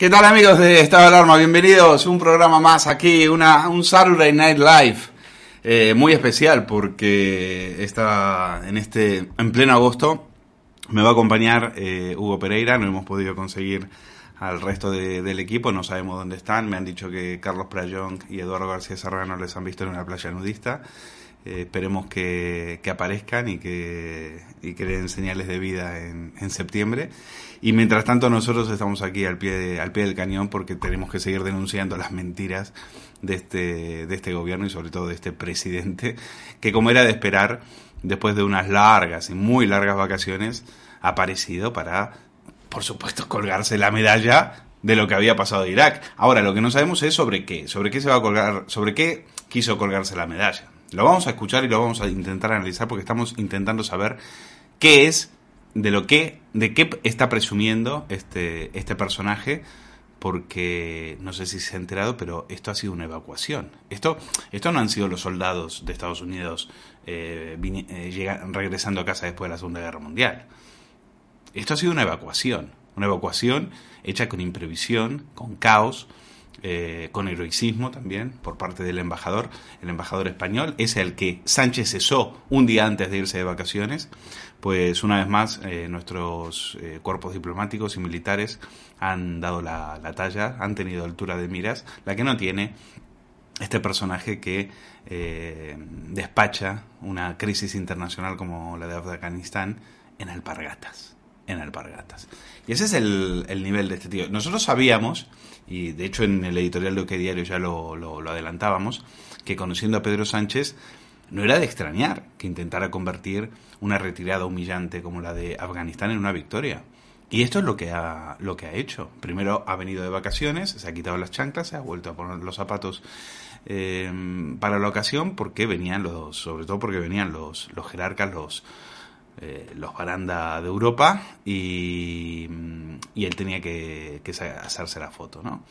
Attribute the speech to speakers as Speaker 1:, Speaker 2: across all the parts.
Speaker 1: ¿Qué tal amigos de Estado de Alarma? Bienvenidos a un programa más aquí, una, un Saturday Night Live. eh, muy especial porque está en este en pleno agosto me va a acompañar eh, Hugo Pereira no hemos podido conseguir al resto de- del equipo no sabemos dónde están me han dicho que Carlos Prayón y Eduardo García Serrano les han visto en una playa nudista Eh, esperemos que, que aparezcan y que, y que den señales de vida en, en septiembre. Y mientras tanto nosotros estamos aquí al pie, al pie del cañón porque tenemos que seguir denunciando las mentiras de este, de este gobierno y sobre todo de este presidente, que como era de esperar, después de unas largas y muy largas vacaciones, ha aparecido para, por supuesto, colgarse la medalla de lo que había pasado de Irak. Ahora, lo que no sabemos es sobre qué, sobre qué se va a colgar, sobre qué quiso colgarse la medalla. Lo vamos a escuchar y lo vamos a intentar analizar porque estamos intentando saber qué es de lo que de qué está presumiendo este este personaje porque no sé si se ha enterado pero esto ha sido una evacuación. Esto esto no han sido los soldados de Estados Unidos eh, vini- eh, llega- regresando a casa después de la Segunda Guerra Mundial. Esto ha sido una evacuación una evacuación hecha con imprevisión con caos eh, con heroicismo también por parte del embajador, el embajador español, es el que Sánchez cesó un día antes de irse de vacaciones. Pues una vez más eh, nuestros eh, cuerpos diplomáticos y militares han dado la, la talla, han tenido altura de miras, la que no tiene este personaje que eh, despacha una crisis internacional como la de Afganistán en alpargatas. En alpargatas. Y ese es el, el nivel de este tío. Nosotros sabíamos, y de hecho en el editorial de OK Diario ya lo, lo- adelantábamos, que conociendo a Pedro Sánchez no era de extrañar que intentara convertir una retirada humillante como la de Afganistán en una victoria. Y esto es lo que ha, lo que ha hecho. Primero ha venido de vacaciones, se ha quitado las chanclas, se ha vuelto a poner los zapatos eh, para la ocasión, porque venían los, sobre todo porque venían los, los jerarcas, los, eh, los baranda de Europa, y, mm, él tenía que, hacerse la foto, ¿no?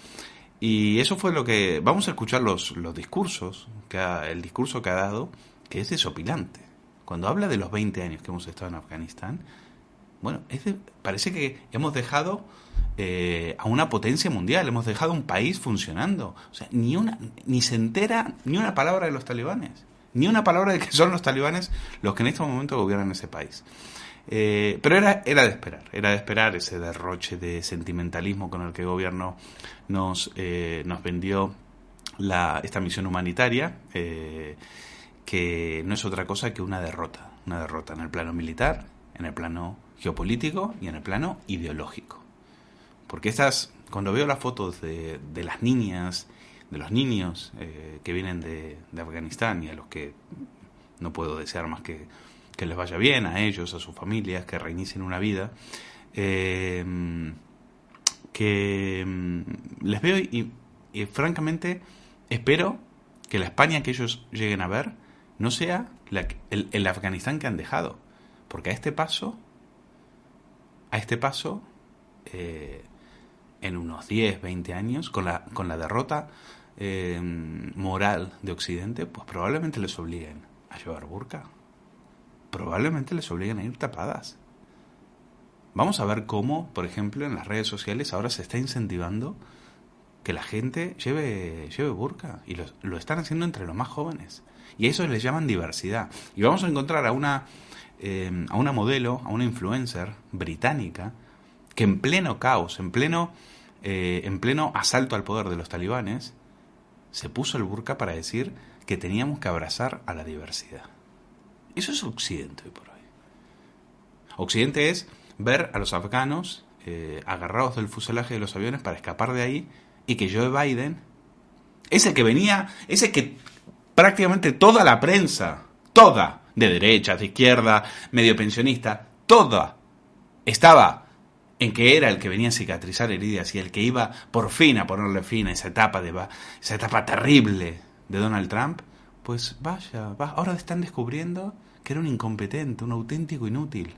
Speaker 1: Y eso fue lo que... Vamos a escuchar los, los discursos, que ha- el discurso que ha dado, que es desopilante. Cuando habla de los 20 años que hemos estado en Afganistán, bueno, parece que hemos dejado eh, a una potencia mundial, hemos dejado un país funcionando. O sea, ni, una, ni se entera ni una palabra de los talibanes, ni una palabra de que son los talibanes los que en este momento gobiernan ese país. Eh, pero era, era de esperar, era de esperar ese derroche de sentimentalismo con el que el gobierno nos, eh, nos vendió la, esta misión humanitaria, eh, que no es otra cosa que una derrota, una derrota en el plano militar, en el plano geopolítico y en el plano ideológico. Porque estas, cuando veo las fotos de, de las niñas, de los niños eh, que vienen de, de Afganistán y a los que no puedo desear más que que les vaya bien a ellos, a sus familias, que reinicien una vida, eh, que mm, les veo y, francamente espero que la España que ellos lleguen a ver no sea la el, el Afganistán que han dejado, porque a este paso, a este paso, eh, en unos 10, 20 años, con la, con la derrota eh, moral de Occidente, pues probablemente les obliguen a llevar burka. Probablemente les obliguen a ir tapadas. Vamos a ver cómo, por ejemplo, en las redes sociales ahora se está incentivando que la gente lleve, lleve burka. Y lo, lo están haciendo entre los más jóvenes. Y a eso les llaman diversidad. Y vamos a encontrar a una, eh, a una modelo, a una influencer británica, que en pleno caos, en pleno, eh, en pleno asalto al poder de los talibanes, se puso el burka para decir que teníamos que abrazar a la diversidad. Eso es Occidente hoy por hoy. Occidente es ver a los afganos eh, agarrados del fuselaje de los aviones para escapar de ahí y que Joe Biden, ese que venía, ese que prácticamente toda la prensa, toda, de derecha, de izquierda, medio pensionista, toda, estaba en que era el que venía a cicatrizar heridas y el que iba por fin a ponerle fin a esa etapa de esa etapa terrible de Donald Trump, pues vaya, va- ahora están descubriendo que era un incompetente, un auténtico inútil.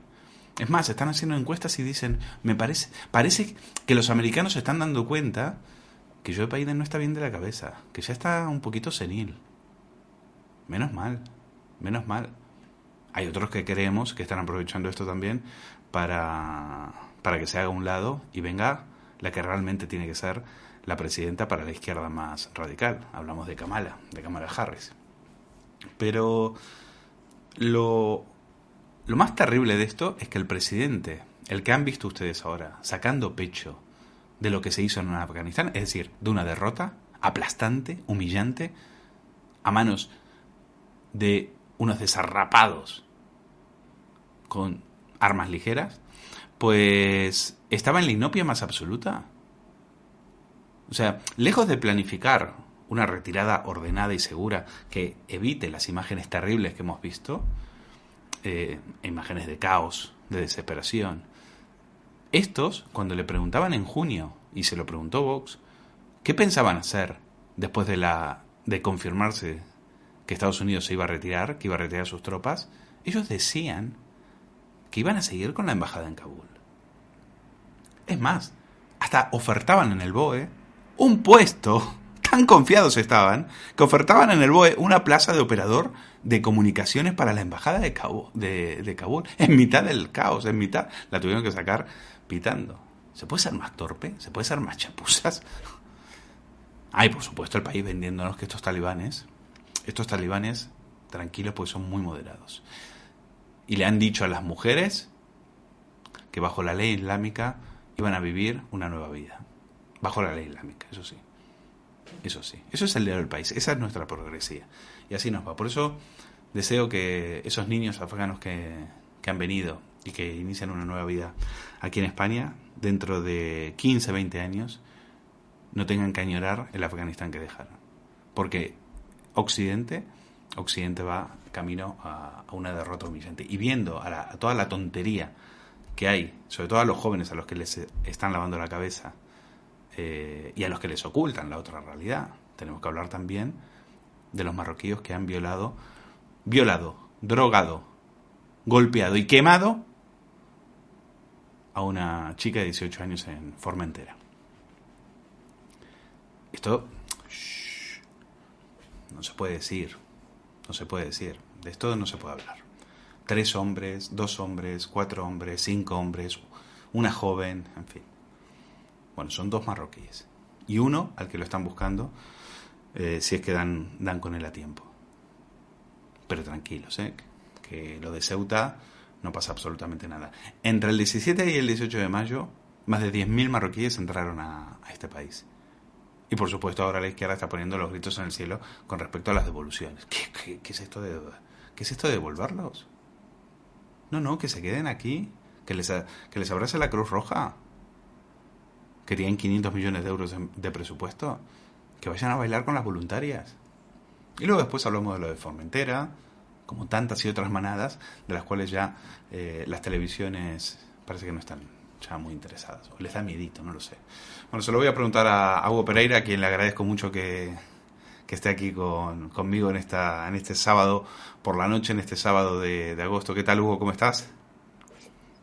Speaker 1: Es más, están haciendo encuestas y dicen, me parece, parece que los americanos se están dando cuenta que Joe Biden no está bien de la cabeza, que ya está un poquito senil. Menos mal, menos mal. Hay otros que creemos que están aprovechando esto también para, para que se haga un lado y venga la que realmente tiene que ser la presidenta para la izquierda más radical. Hablamos de Kamala, de Kamala Harris. Pero lo, lo más terrible de esto es que el presidente, el que han visto ustedes ahora, sacando pecho de lo que se hizo en Afganistán, es decir, de una derrota aplastante, humillante, a manos de unos desarrapados con armas ligeras, pues estaba en la inopia más absoluta. O sea, lejos de planificar una retirada ordenada y segura que evite las imágenes terribles que hemos visto, eh, imágenes de caos, de desesperación, estos, cuando le preguntaban en junio, y se lo preguntó Vox, ¿qué pensaban hacer después de, la, de confirmarse que Estados Unidos se iba a retirar, que iba a retirar sus tropas? Ellos decían que iban a seguir con la embajada en Kabul. Es más, hasta ofertaban en el BOE un puesto, tan confiados estaban, que ofertaban en el BOE una plaza de operador de comunicaciones para la embajada de, Kabul, en mitad del caos, en mitad. La tuvieron que sacar pitando. ¿Se puede ser más torpe? ¿Se puede ser más chapuzas? Hay, por supuesto, el país vendiéndonos que estos talibanes, estos talibanes, tranquilos, pues son muy moderados. Y le han dicho a las mujeres que bajo la ley islámica iban a vivir una nueva vida. Bajo la ley islámica, eso sí. Eso sí. Eso es el dinero del país. Esa es nuestra progresía. Y así nos va. Por eso deseo que esos niños afganos que, han venido y que inician una nueva vida aquí en España, dentro de 15, 20 años, no tengan que añorar el Afganistán que dejaron. Porque Occidente, Occidente va camino a, una derrota humillante. Y viendo a, a toda la tontería que hay, sobre todo a los jóvenes a los que les están lavando la cabeza eh, y a los que les ocultan la otra realidad. Tenemos que hablar también de los marroquíes que han violado, violado, drogado, golpeado y quemado a una chica de 18 años en Formentera. Esto no se puede decir, no se puede decir, de esto no se puede hablar tres hombres, dos hombres, cuatro hombres, cinco hombres, una joven, en fin. Bueno, son dos marroquíes. Y uno al que lo están buscando, eh, si es que dan, dan con él a tiempo. Pero tranquilos, ¿eh? que lo de Ceuta no pasa absolutamente nada. Entre el 17 y el 18 de mayo, más de 10.000 marroquíes entraron a, este país. Y por supuesto ahora la izquierda está poniendo los gritos en el cielo con respecto a las devoluciones. ¿Qué, qué es esto de qué es esto de devolverlos? No, no, que se queden aquí, que les, que les abrace la Cruz Roja, que tienen 500 millones de euros de, presupuesto, que vayan a bailar con las voluntarias. Y luego después hablamos de lo de Formentera, como tantas y otras manadas, de las cuales ya eh, las televisiones parece que no están ya muy interesadas, o les da miedito, no lo sé. Bueno, se lo voy a preguntar a Hugo Pereira, a quien le agradezco mucho que, que esté aquí con, conmigo en, esta, en este sábado por la noche, en este sábado de, agosto. ¿Qué tal, Hugo? ¿Cómo estás?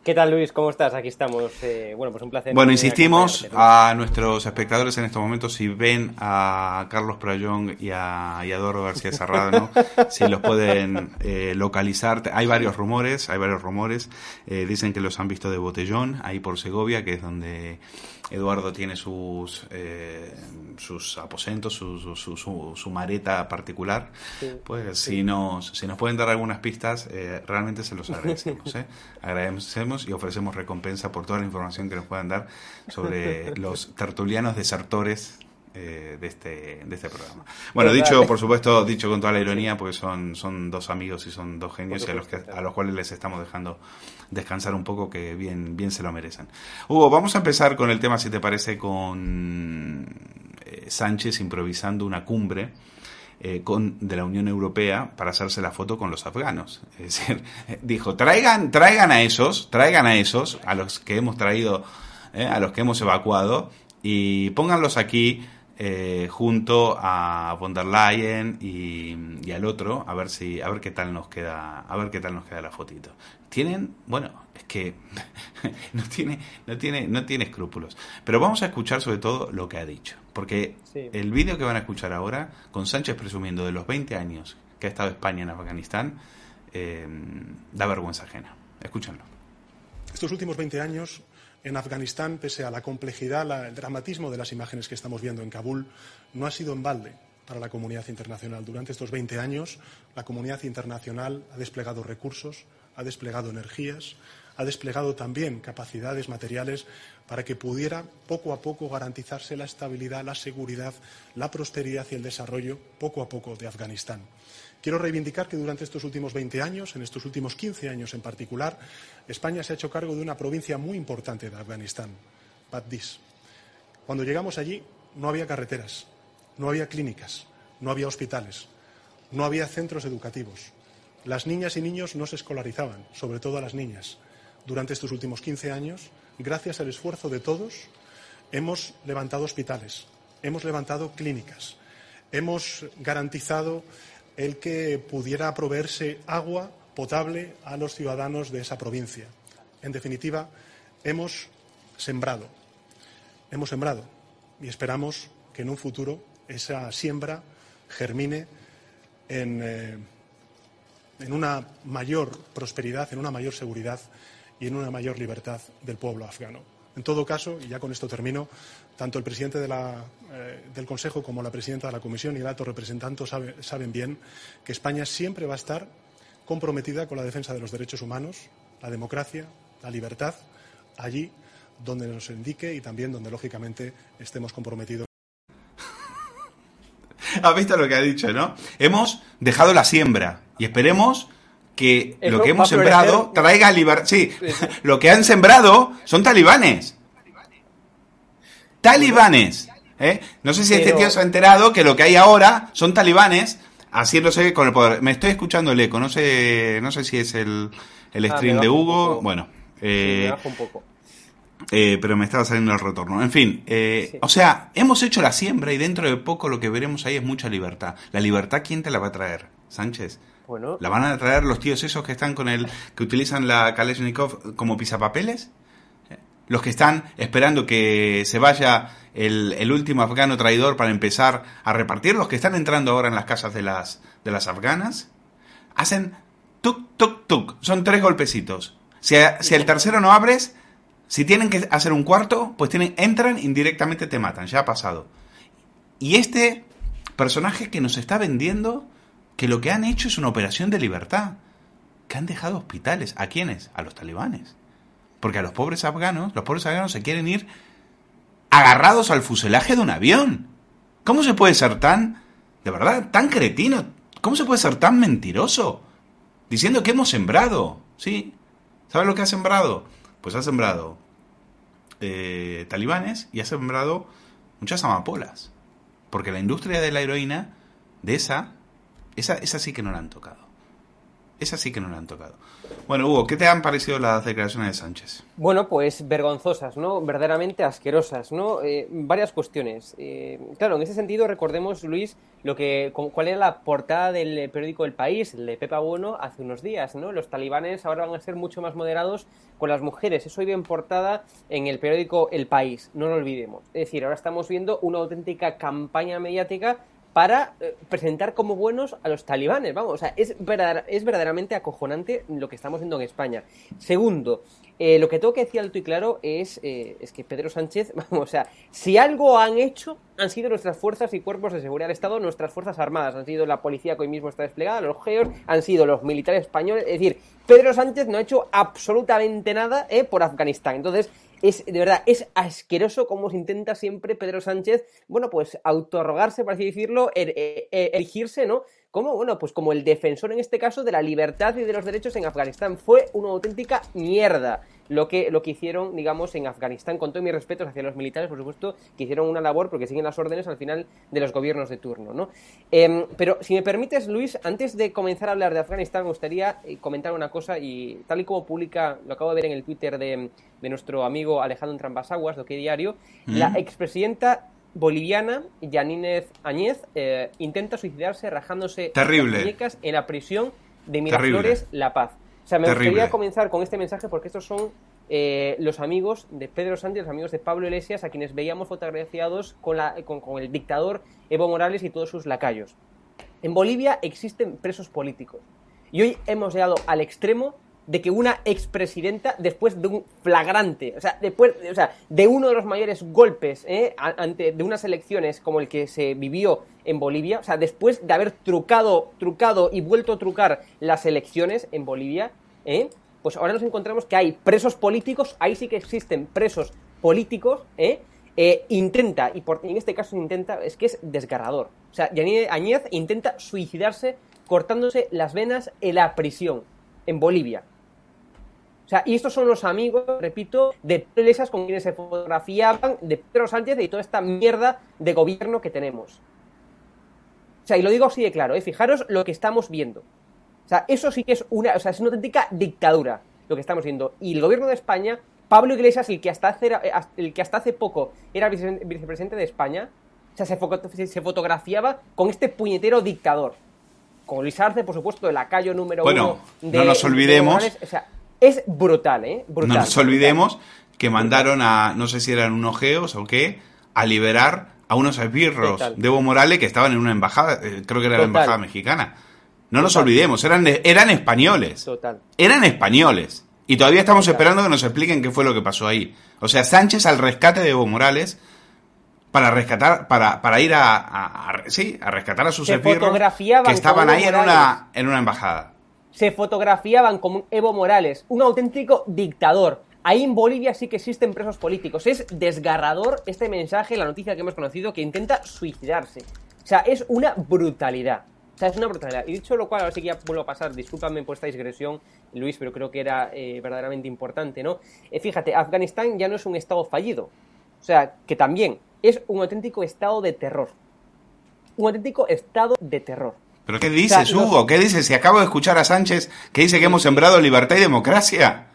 Speaker 2: ¿Qué tal, Luis? ¿Cómo estás? Aquí estamos. Eh, bueno, pues un placer.
Speaker 1: Bueno, insistimos a nuestros espectadores en estos momentos si ven a Carlos Prayón y a, y García Serrano, si los pueden eh, localizar. Hay varios rumores, hay varios rumores. Eh, dicen que los han visto de botellón, ahí por Segovia, que es donde Eduardo tiene sus, eh, sus aposentos, su, su, su, mareta particular. pues Si, nos, si nos pueden dar algunas pistas, eh, realmente se los agradecemos. ¿eh? Agradecemos y ofrecemos recompensa por toda la información que nos puedan dar sobre los tertulianos desertores eh, de, este, de este programa. Bueno, dicho, por supuesto, dicho con toda la ironía, porque son, son dos amigos y son dos genios y a los, que, a los cuales les estamos dejando descansar un poco, que bien, bien se lo merecen. Hugo, vamos a empezar con el tema, si te parece, con eh, Sánchez improvisando una cumbre. Eh, con, de la Unión Europea para hacerse la foto con los afganos. Es decir, dijo, traigan, traigan a esos, traigan a esos, a los que hemos traído, a los que hemos evacuado, y pónganlos aquí eh, junto a von der Leyen y, al otro a ver si a ver qué tal nos queda a ver qué tal nos queda la fotito. Tienen bueno es que no tiene no tiene no tiene escrúpulos. Pero vamos a escuchar sobre todo lo que ha dicho porque el vídeo que van a escuchar ahora con Sánchez presumiendo de los 20 años que ha estado España en Afganistán eh, da vergüenza ajena. Escúchenlo
Speaker 3: estos últimos 20 años en Afganistán, pese a la complejidad, el dramatismo de las imágenes que estamos viendo en Kabul, no ha sido en balde para la comunidad internacional. Durante estos 20 años, la comunidad internacional ha desplegado recursos, ha desplegado energías, ha desplegado también capacidades materiales para que pudiera poco a poco garantizarse la estabilidad, la seguridad, la prosperidad y el desarrollo poco a poco de Afganistán. Quiero reivindicar que durante estos últimos 20 años, en estos últimos 15 años en particular, España se ha hecho cargo de una provincia muy importante de Afganistán, Badis. Cuando llegamos allí no había carreteras, no había clínicas, no había hospitales, no había centros educativos. Las niñas y niños no se escolarizaban, sobre todo a las niñas. Durante estos últimos 15 años, gracias al esfuerzo de todos, hemos levantado hospitales, hemos levantado clínicas, hemos garantizado el que pudiera proveerse agua potable a los ciudadanos de esa provincia. En definitiva, hemos sembrado, hemos sembrado y esperamos que en un futuro esa siembra germine en, eh, en una mayor prosperidad, en una mayor seguridad y en una mayor libertad del pueblo afgano. En todo caso, y ya con esto termino, tanto el presidente eh, del Consejo como la presidenta de la Comisión y el alto representante saben bien que España siempre va a estar comprometida con la defensa de los derechos humanos, la democracia, la libertad, allí donde nos indique y también donde, lógicamente, estemos comprometidos.
Speaker 1: ¿Has visto lo que ha dicho, no? Hemos dejado la siembra y esperemos que lo que hemos sembrado traiga libertad. Sí, lo que han sembrado son talibanes. Talibanes. ¿eh? No sé si este tío se ha enterado que lo que hay ahora son talibanes haciéndose con el poder. Me estoy escuchando el eco, no sé, no sé si es el, el ah, stream de Hugo. Bueno, eh, un poco. Eh, pero me estaba saliendo el retorno. En fin, o sea, hemos hecho la siembra y dentro de poco lo que veremos ahí es mucha libertad. ¿La libertad quién te la va a traer? Sánchez. ¿La van a traer los tíos esos que están con el. que utilizan la Kalashnikov como pisapapeles? Los que están esperando que se vaya el, último afgano traidor para empezar a repartir, los que están entrando ahora en las casas de las, de las afganas, hacen tuk, tuk, tuk. Son tres golpecitos. Si, si el tercero no abres, si tienen que hacer un cuarto, pues tienen, entran indirectamente te matan. Ya ha pasado. Y este personaje que nos está vendiendo que lo que han hecho es una operación de libertad, que han dejado hospitales. ¿A quiénes? A los talibanes. Porque a los pobres afganos, los pobres afganos se quieren ir agarrados al fuselaje de un avión. ¿Cómo se puede ser tan, de verdad, tan cretino? ¿Cómo se puede ser tan mentiroso? Diciendo que hemos sembrado. ¿Sí? ¿Sabes lo que ha sembrado? Pues ha sembrado eh, talibanes y ha sembrado muchas amapolas. Porque la industria de la heroína, de esa, esa, esa sí que no la han tocado. Esa sí que no la han tocado. Bueno, Hugo, ¿qué te han parecido las declaraciones de Sánchez?
Speaker 2: Bueno, pues vergonzosas, ¿no? Verdaderamente asquerosas, ¿no? Eh, varias cuestiones. Eh, claro, en ese sentido, recordemos, Luis, lo que, cuál era la portada del periódico El País, el de Pepa Bueno, hace unos días, ¿no? Los talibanes ahora van a ser mucho más moderados con las mujeres. Eso iba en portada en el periódico El País, no lo olvidemos. Es decir, ahora estamos viendo una auténtica campaña mediática para eh, presentar como buenos a los talibanes. Vamos, o sea, es, es verdaderamente acojonante lo que estamos viendo en España. Segundo, eh, lo que tengo que decir alto y claro es, eh, es que Pedro Sánchez, vamos, o sea, si algo han hecho, han sido nuestras fuerzas y cuerpos de seguridad del Estado, nuestras fuerzas armadas, han sido la policía que hoy mismo está desplegada, los geos, han sido los militares españoles, es decir, Pedro Sánchez no ha hecho absolutamente nada por Afganistán. Entonces, es de verdad, es asqueroso cómo se intenta siempre Pedro Sánchez, bueno, pues autoarrogarse, por así decirlo, er, er, er, erigirse, ¿no? Como, bueno, pues como el defensor en este caso de la libertad y de los derechos en Afganistán. Fue una auténtica mierda lo que, lo que hicieron, digamos, en Afganistán, con todo mi respeto hacia los militares, por supuesto, que hicieron una labor porque siguen las órdenes al final de los gobiernos de turno, ¿no? Em, pero si me permites, Luis, antes de comenzar a hablar de Afganistán, me gustaría eh, comentar una cosa y tal y como publica, lo acabo de ver en el Twitter de, nuestro amigo Alejandro Trambasaguas, de OK Diario, la expresidenta boliviana, Yanínez Añez, eh, intenta suicidarse rajándose
Speaker 1: Terrible.
Speaker 2: las muñecas en la prisión de Miraflores, La Paz. O sea, me gustaría comenzar con este mensaje porque estos son eh, los amigos de Pedro Sánchez, los amigos de Pablo Iglesias, a quienes veíamos fotografiados con, la, con, con el dictador Evo Morales y todos sus lacayos. En Bolivia existen presos políticos. Y hoy hemos llegado al extremo de que una expresidenta, después de un flagrante, o sea, después, o sea, de uno de los mayores golpes ¿eh? ante de unas elecciones como el que se vivió en Bolivia, o sea, después de haber trucado, trucado y vuelto a trucar las elecciones en Bolivia, ¿eh? pues ahora nos encontramos que hay presos políticos, ahí sí que existen presos políticos, ¿eh? Eh, intenta, y por, en este caso intenta, es que es desgarrador. O sea, Añez intenta suicidarse cortándose las venas en la prisión, en Bolivia. O sea, y estos son los amigos, repito, de Pedro con quienes se fotografiaban, de Pedro Sánchez y toda esta mierda de gobierno que tenemos. O sea, y lo digo así de claro, ¿eh? fijaros lo que estamos viendo. O sea, eso sí que es una, o sea, es una auténtica dictadura lo que estamos viendo. Y el gobierno de España Pablo Iglesias, el que hasta hace, eh, el que hasta hace poco era vicepresidente de España, o sea, se, fotografiaba con este puñetero dictador. Con Luis Arce, por supuesto, de la calle número
Speaker 1: bueno, uno. no nos olvidemos.
Speaker 2: o sea, es brutal, ¿eh? Brutal,
Speaker 1: no nos olvidemos que mandaron a, no sé si eran unos geos o qué, a liberar a unos esbirros de Evo Morales que estaban en una embajada, eh, creo que era la embajada mexicana. No nos olvidemos, eran, eran españoles. Total. Eran españoles. Y todavía estamos esperando que nos expliquen qué fue lo que pasó ahí. O sea, Sánchez al rescate de Evo Morales para rescatar, para, para ir a, sí, a rescatar a sus Se que estaban ahí en una, en una embajada.
Speaker 2: Se fotografiaban como Evo Morales, un auténtico dictador. Ahí en Bolivia sí que existen presos políticos. Es desgarrador este mensaje, la noticia que hemos conocido, que intenta suicidarse. O sea, es una brutalidad. O sea, es una brutalidad. Y dicho lo cual, ahora sí que ya vuelvo a pasar, discúlpame por esta digresión, Luis, pero creo que era eh, verdaderamente importante, ¿no? Eh, fíjate, Afganistán ya no es un estado fallido. O sea, que también es un auténtico estado de terror. Un auténtico estado de terror.
Speaker 1: ¿Pero qué dices, Hugo? ¿Qué dices? Si acabo de escuchar a Sánchez que dice que hemos sembrado libertad y democracia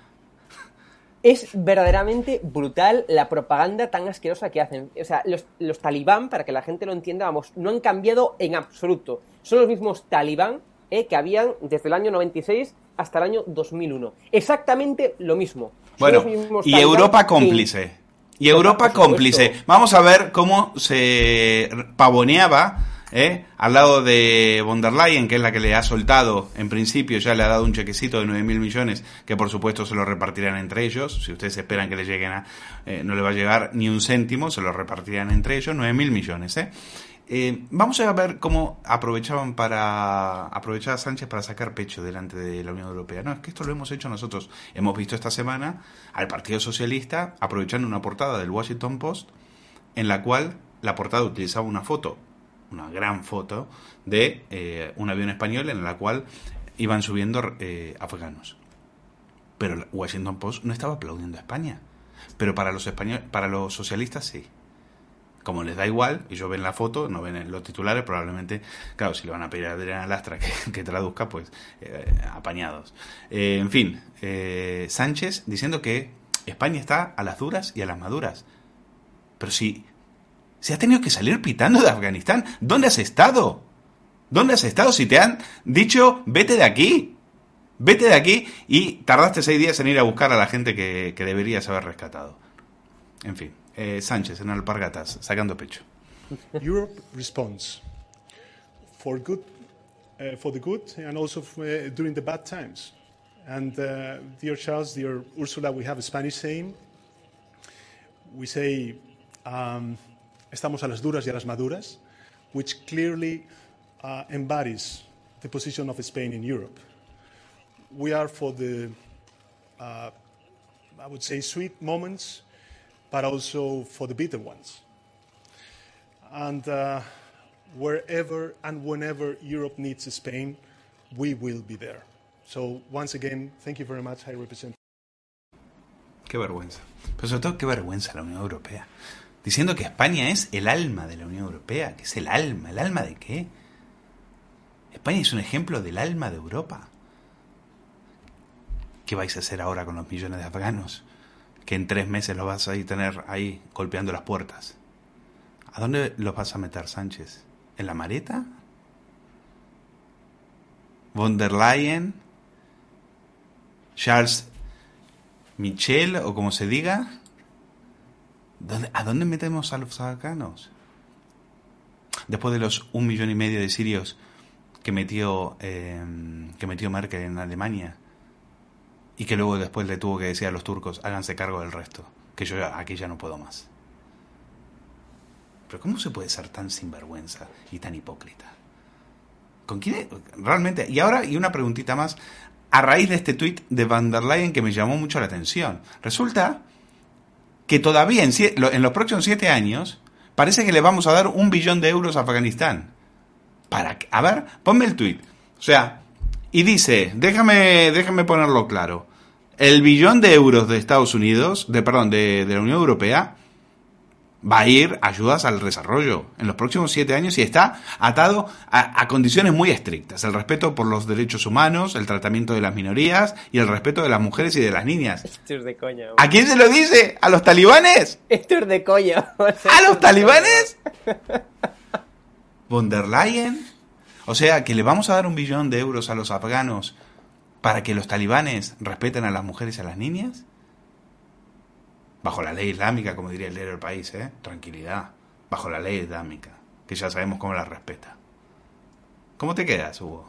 Speaker 2: es verdaderamente brutal la propaganda tan asquerosa que hacen. O sea, los, talibán, para que la gente lo entienda, vamos, no han cambiado en absoluto. Son los mismos talibán eh, que habían desde el año 96 hasta el año 2001. Exactamente lo mismo.
Speaker 1: bueno, y Europa cómplice. Y Europa cómplice. Vamos a ver cómo se pavoneaba ¿eh? al lado de von der Leyen, que es la que le ha soltado, en principio ya le ha dado un chequecito de 9 mil millones, que por supuesto se lo repartirán entre ellos. Si ustedes esperan que le lleguen a, eh, no le va a llegar ni un céntimo, se lo repartirán entre ellos, 9 mil millones. ¿eh? ¿eh? vamos a ver cómo aprovechaban para aprovechar a Sánchez para sacar pecho delante de la Unión Europea. No, es que esto lo hemos hecho nosotros. Hemos visto esta semana al Partido Socialista aprovechando una portada del Washington Post en la cual la portada utilizaba una foto una gran foto de eh, un avión español en la cual iban subiendo eh, afganos. Pero Washington Post no estaba aplaudiendo a España. Pero para los españoles, para los socialistas sí. Como les da igual, ellos ven la foto, no ven los titulares, probablemente, claro, si le van a pedir a Adriana Lastra que, que traduzca, pues eh, apañados. en fin, Sánchez diciendo que España está a las duras y a las maduras. Pero si se ha tenido que salir pitando de Afganistán. ¿Dónde has estado? ¿Dónde has estado si te han dicho vete de aquí? Vete de aquí y tardaste seis días en ir a buscar a la gente que, que deberías haber rescatado. En fin, eh, Sánchez en Alpargatas, sacando pecho.
Speaker 3: Europe responds for good, uh, for the good and also uh, during the bad times. And uh, dear Charles, dear Ursula, we have a Spanish saying. We say um, estamos a las duras y a las maduras, which clearly uh, embodies the position of Spain in Europe. We are for the, uh, I would say, sweet moments, but also for the bitter ones. And uh, wherever and whenever Europe needs Spain, we will be there. So, once again, thank you very much, High Representative.
Speaker 1: Qué vergüenza. Pero sobre todo, qué vergüenza la Unión Europea. Diciendo que España es el alma de la Unión Europea, que es el alma, ¿el alma de qué? España es un ejemplo del alma de Europa. ¿Qué vais a hacer ahora con los millones de afganos? Que en tres meses los vas a tener ahí golpeando las puertas. ¿A dónde los vas a meter, Sánchez? ¿En la maleta? ¿Von der Leyen? ¿Charles Michel o como se diga? ¿A dónde metemos a los afganos? Después de los un millón y medio de sirios que metió, em, que metió Merkel en Alemania, y que luego después le tuvo que decir a los turcos, háganse cargo del resto, que yo aquí ya no puedo más. Pero ¿cómo se puede ser tan sinvergüenza y tan hipócrita? ¿Con quién? Realmente. Y ahora, y una preguntita más, a raíz de este tuit de Van der Leyen que me llamó mucho la atención. Resulta que todavía en, en los próximos siete años parece que le vamos a dar un billón de euros a Afganistán. Para, a ver, ponme el tuit. O sea, y dice, déjame, déjame ponerlo claro. El billón de euros de Estados Unidos, de perdón, de, de la Unión Europea, va a ir ayudas al desarrollo en los próximos siete años y está atado a, condiciones muy estrictas. El respeto por los derechos humanos, el tratamiento de las minorías y el respeto de las mujeres y de las niñas.
Speaker 2: Esto es de coña.
Speaker 1: ¿A quién se lo dice? ¿A los talibanes?
Speaker 2: Esto es de coña.
Speaker 1: ¿A los talibanes? ¿Von der Leyen? O sea, que le vamos a dar un billón de euros a los afganos para que los talibanes respeten a las mujeres y a las niñas? Bajo la ley islámica, como diría el diario del país, ¿eh? Tranquilidad. Bajo la ley islámica, que ya sabemos cómo la respeta. ¿Cómo te quedas, Hugo?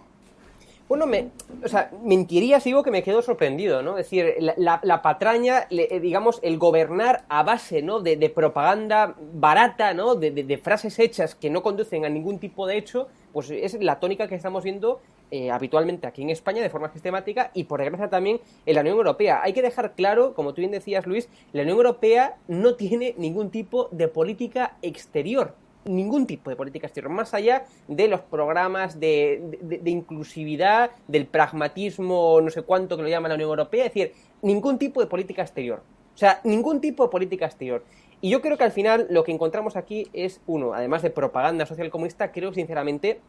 Speaker 2: Bueno, me, o sea, mentiría si digo que me quedo sorprendido, ¿no? Es decir, la, patraña, eh, digamos, el gobernar a base, ¿no? De, propaganda barata, ¿no? De, de, frases hechas que no conducen a ningún tipo de hecho, pues es la tónica que estamos viendo eh, habitualmente aquí en España de forma sistemática y por desgracia también en la Unión Europea. Hay que dejar claro, como tú bien decías Luis, la Unión Europea no tiene ningún tipo de política exterior ningún tipo de política exterior, más allá de los programas de, de, inclusividad, del pragmatismo, no sé cuánto que lo llama la Unión Europea, es decir, ningún tipo de política exterior. O sea, ningún tipo de política exterior. Y yo creo que al final lo que encontramos aquí es, uno, además de propaganda social comunista, creo sinceramente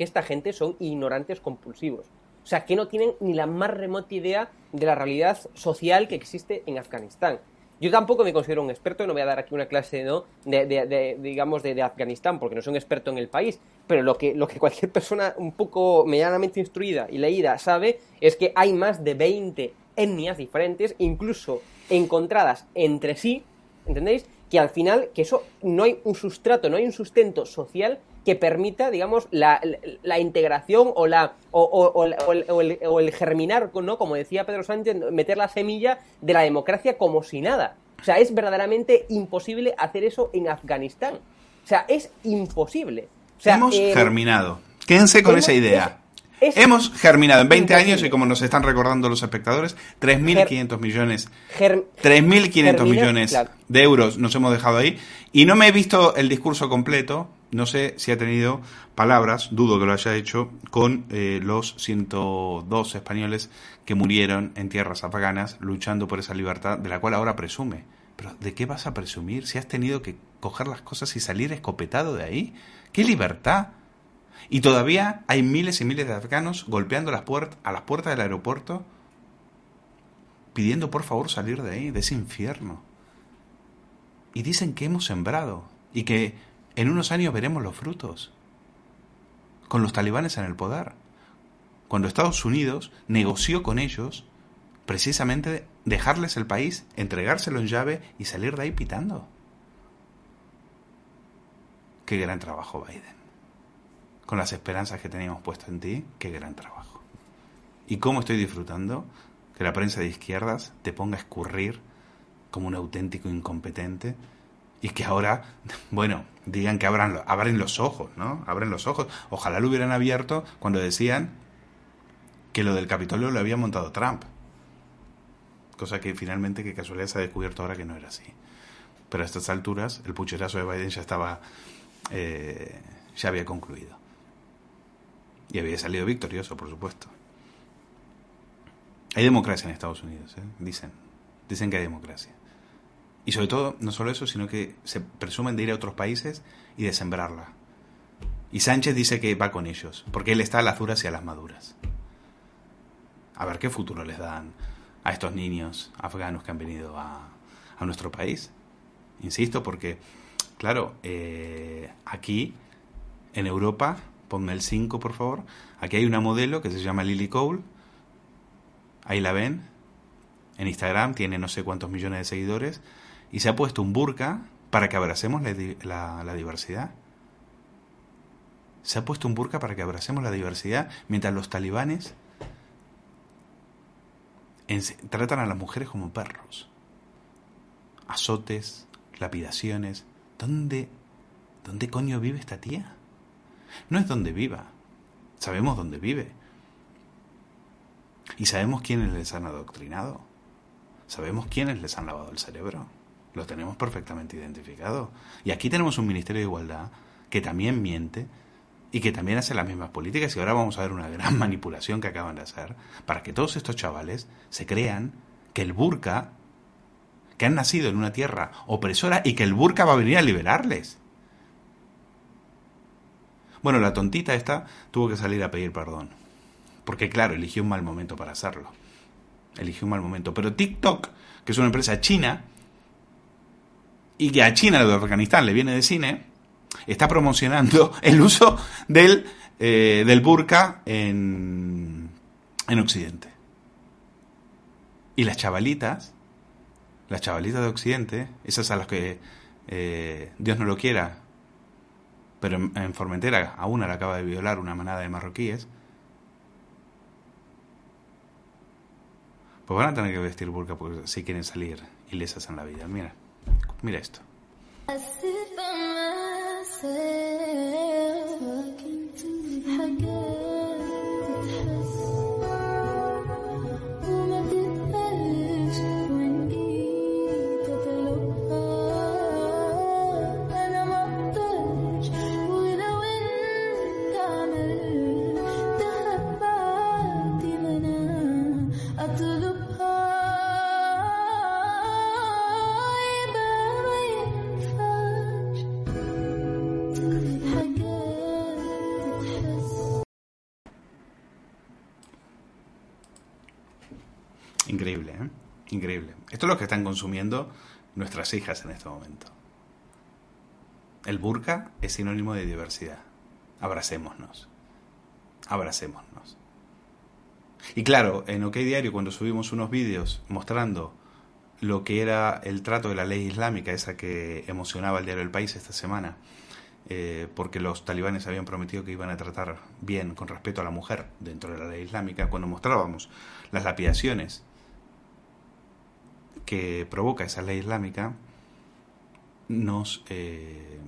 Speaker 2: que esta gente son ignorantes compulsivos. O sea, que no tienen ni la más remota idea de la realidad social que existe en Afganistán. Yo tampoco me considero un experto, no voy a dar aquí una clase ¿no? de, digamos de, Afganistán, porque no soy un experto en el país, pero lo que, lo que cualquier persona un poco medianamente instruida y leída sabe es que hay más de 20 etnias diferentes, incluso encontradas entre sí, ¿entendéis? Que al final, que eso no hay un sustrato, no hay un sustento social que permita, digamos, la, la, integración o, la, o, o, el, o, el, germinar, ¿no? como decía Pedro Sánchez, meter la semilla de la democracia como si nada. O sea, es verdaderamente imposible hacer eso en Afganistán. O sea, es imposible. O sea,
Speaker 1: hemos eh, germinado. Quédense con esa idea. hemos germinado en 20 años y como nos están recordando los espectadores, 3.500 millones, 3.500 millones de euros nos hemos dejado ahí. Y no me he visto el discurso completo, no sé si ha tenido palabras, dudo que lo haya hecho, con eh, los 102 españoles que murieron en tierras afganas luchando por esa libertad de la cual ahora presume. Pero ¿de qué vas a presumir si has tenido que coger las cosas y salir escopetado de ahí? ¿Qué libertad? Y todavía hay miles y miles de afganos golpeando las a las puertas del aeropuerto pidiendo por favor salir de ahí, de ese infierno. Y dicen que hemos sembrado y que en unos años veremos los frutos. Con los talibanes en el poder. Cuando Estados Unidos negoció con ellos precisamente dejarles el país, entregárselo en llave y salir de ahí pitando. Qué gran trabajo, Biden. Con las esperanzas que teníamos puesto en ti, qué gran trabajo. Y cómo estoy disfrutando que la prensa de izquierdas te ponga a escurrir como un auténtico incompetente y que ahora, bueno, digan que abran, abren los ojos, ¿no? Abren los ojos. Ojalá lo hubieran abierto cuando decían que lo del Capitolio lo había montado Trump. Cosa que finalmente, que casualidad, se ha descubierto ahora que no era así. Pero a estas alturas, el pucherazo de Biden ya estaba. Eh, ya había concluido. Y había salido victorioso, por supuesto. Hay democracia en Estados Unidos, ¿eh? dicen. Dicen que hay democracia. Y sobre todo, no solo eso, sino que se presumen de ir a otros países y de sembrarla. Y Sánchez dice que va con ellos, porque él está a las duras y a las maduras. A ver qué futuro les dan a estos niños afganos que han venido a, a nuestro país. Insisto, porque, claro, eh, aquí en Europa, ponme el 5 por favor, aquí hay una modelo que se llama Lily Cole, ahí la ven, en Instagram tiene no sé cuántos millones de seguidores, y se ha puesto un burka para que abracemos la, diversidad. Se ha puesto un burka para que abracemos la diversidad mientras los talibanes tratan a las mujeres como perros. Azotes, lapidaciones. ¿Dónde, dónde coño vive esta tía? No es donde viva. Sabemos dónde vive. ¿Y sabemos quiénes les han adoctrinado? ¿Sabemos quiénes les han lavado el cerebro? Lo tenemos perfectamente identificado. Y aquí tenemos un Ministerio de Igualdad que también miente y que también hace las mismas políticas. Y ahora vamos a ver una gran manipulación que acaban de hacer para que todos estos chavales se crean que el burka, que han nacido en una tierra opresora y que el burka va a venir a liberarles. Bueno, la tontita esta tuvo que salir a pedir perdón. Porque claro, eligió un mal momento para hacerlo. Eligió un mal momento. Pero TikTok, que es una empresa china, y que a China, de Afganistán, le viene de cine, está promocionando el uso del, eh, del burka en, en Occidente. Y las chavalitas, las chavalitas de Occidente, esas a las que eh, Dios no lo quiera, pero en, Formentera a una la acaba de violar una manada de marroquíes, pues van a tener que vestir burka porque si quieren salir ilesas en la vida. Mira, mira esto. Que están consumiendo nuestras hijas en este momento. El burka es sinónimo de diversidad. Abracémonos. Abracémonos. Y claro, en OK Diario, cuando subimos unos vídeos mostrando lo que era el trato de la ley islámica, esa que emocionaba el diario El País esta semana, eh, porque los talibanes habían prometido que iban a tratar bien, con respeto a la mujer, dentro de la ley islámica, cuando mostrábamos las lapidaciones que provoca esa ley islámica, nos, eh,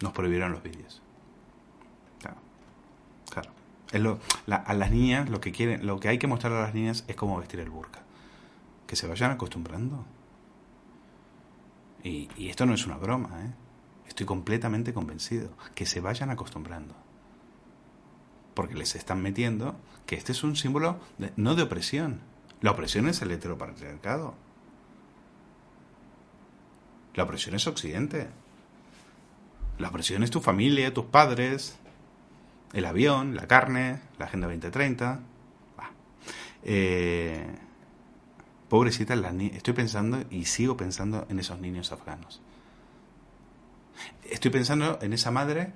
Speaker 1: nos prohibieron los vídeos. Claro, claro. a las niñas lo que quieren, lo que hay que mostrar a las niñas es cómo vestir el burka. Que se vayan acostumbrando. Y, esto no es una broma, ¿eh? Estoy completamente convencido. Que se vayan acostumbrando. Porque les están metiendo que este es un símbolo no de opresión. La opresión es el heteropatriarcado. La opresión es Occidente. La opresión es tu familia, tus padres, el avión, la carne, la Agenda 2030. Eh, pobrecita, estoy pensando y sigo pensando en esos niños afganos. Estoy pensando en esa madre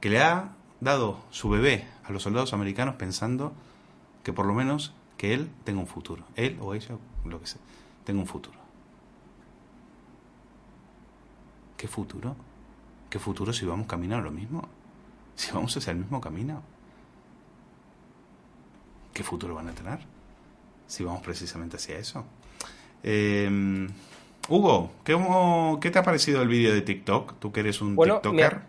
Speaker 1: que le ha dado su bebé a los soldados americanos pensando que por lo menos que él tenga un futuro. Él o ella, lo que sea, tenga un futuro. ¿Qué futuro? ¿Qué futuro si vamos caminando lo mismo? Si vamos hacia el mismo camino. ¿Qué futuro van a tener? Si vamos precisamente hacia eso. Em, Hugo, ¿qué, te ha parecido el vídeo de TikTok? Tú que eres un TikToker.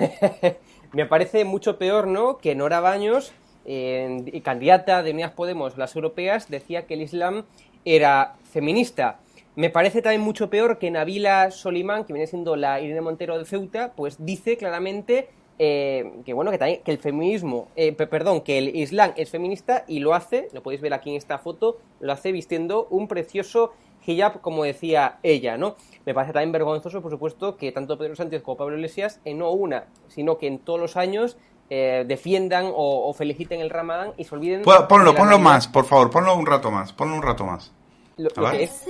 Speaker 2: Me... me... parece mucho peor, ¿no? Que Nora Baños, eh, candidata de Unidas Podemos, las europeas, decía que el Islam era feminista. Me parece también mucho peor que Nabila Solimán, que viene siendo la Irene Montero de Ceuta, pues dice claramente eh, que bueno, que, también, que el feminismo, eh, perdón, que el Islam es feminista y lo hace, lo podéis ver aquí en esta foto, lo hace vistiendo un precioso hijab, como decía ella, ¿no? Me parece también vergonzoso, por supuesto, que tanto Pedro Sánchez como Pablo Iglesias, en no una, sino que en todos los años eh, defiendan o, feliciten el Ramadán y se olviden.
Speaker 1: Ponlo, ponlo más, por favor, ponlo un rato más, ponlo un rato más.
Speaker 2: Lo, lo que es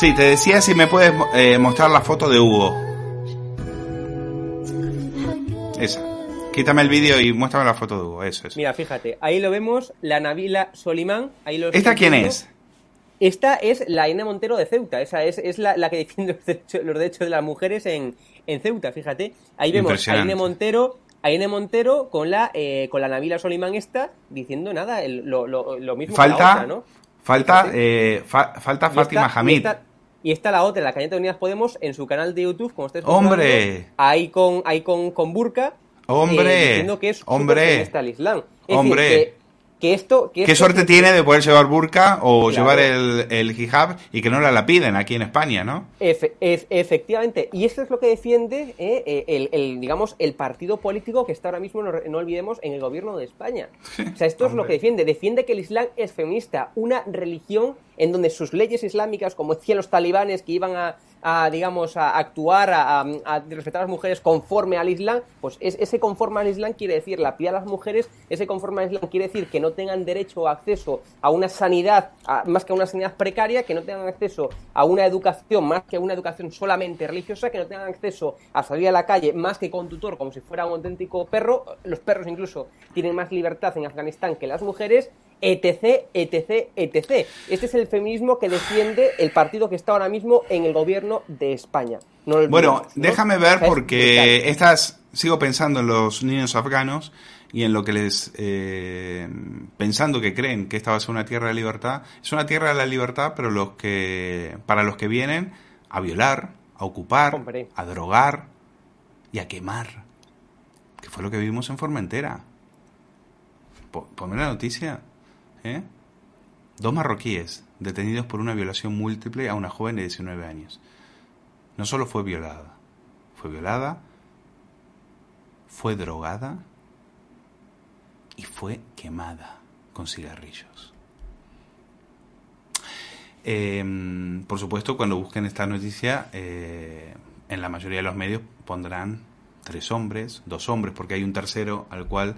Speaker 1: Sí, te decía si me puedes eh, mostrar la foto de Hugo. Esa. Quítame el vídeo y muéstrame la foto de Hugo, eso es.
Speaker 2: Mira, fíjate, ahí lo vemos, la Nabila Solimán. Ahí lo
Speaker 1: ¿Esta quién es?
Speaker 2: Esta es la Ine Montero de Ceuta, esa es, es la, la, que defiende los derechos, los derechos, de las mujeres en, en Ceuta, fíjate. Ahí vemos a Montero, a Montero con la, eh, con la Nabila Solimán esta diciendo nada, el, lo, lo, lo, mismo
Speaker 1: falta,
Speaker 2: que la otra, ¿no?
Speaker 1: Falta, eh, fa, falta Fátima
Speaker 2: esta,
Speaker 1: Hamid.
Speaker 2: Esta, y está la otra, la Cañeta de Unidas Podemos, en su canal de YouTube, como estáis
Speaker 1: ¡Hombre!
Speaker 2: ahí con, ahí con, con Burka,
Speaker 1: ¡Hombre!
Speaker 2: eh, diciendo que es
Speaker 1: ¡Hombre!
Speaker 2: al Islam. Es
Speaker 1: ¡Hombre!
Speaker 2: Decir, que, que esto, que
Speaker 1: ¿Qué
Speaker 2: esto,
Speaker 1: suerte tiene de poder llevar burka o
Speaker 2: Claro.
Speaker 1: llevar el, el hijab y que no la, la piden aquí en España, ¿no?
Speaker 2: Efe- ef- efectivamente, y esto es lo que defiende eh, eh, el, el, digamos, el partido político que está ahora mismo, no, no olvidemos, en el gobierno de España. O sea, esto es lo que defiende. Defiende que el Islam es feminista, una religión en donde sus leyes islámicas, como decían los talibanes que iban a, a, digamos, a actuar, a, a- respetar a las mujeres conforme al Islam, pues es, ese conforme al Islam quiere decir la piedad a las mujeres, ese conforme al Islam quiere decir que no tengan derecho o acceso a una sanidad, a- más que a una sanidad precaria, que no tengan acceso a una educación, más que a una educación solamente religiosa, que no tengan acceso a salir a la calle más que con tutor, como si fuera un auténtico perro. Los perros incluso tienen más libertad en Afganistán que las mujeres, etc, etc, etc. Este es el feminismo que defiende el partido que está ahora mismo en el gobierno de España. No
Speaker 1: Bueno, déjame ver porque estas sigo pensando en los niños afganos y en lo que les eh, pensando que creen que esta va a ser una tierra de libertad. Es una tierra de la libertad, pero los que para los que vienen a violar, a ocupar,
Speaker 2: Hombre.
Speaker 1: a drogar y a quemar, que fue lo que vimos en Formentera. Po- Ponme la noticia, ¿eh? Dos marroquíes detenidos por una violación múltiple a una joven de 19 años. No solo fue violada, fue violada, fue drogada y fue quemada con cigarrillos. Eh, por supuesto, cuando busquen esta noticia, eh, en la mayoría de los medios pondrán tres hombres, dos hombres, porque hay un tercero al cual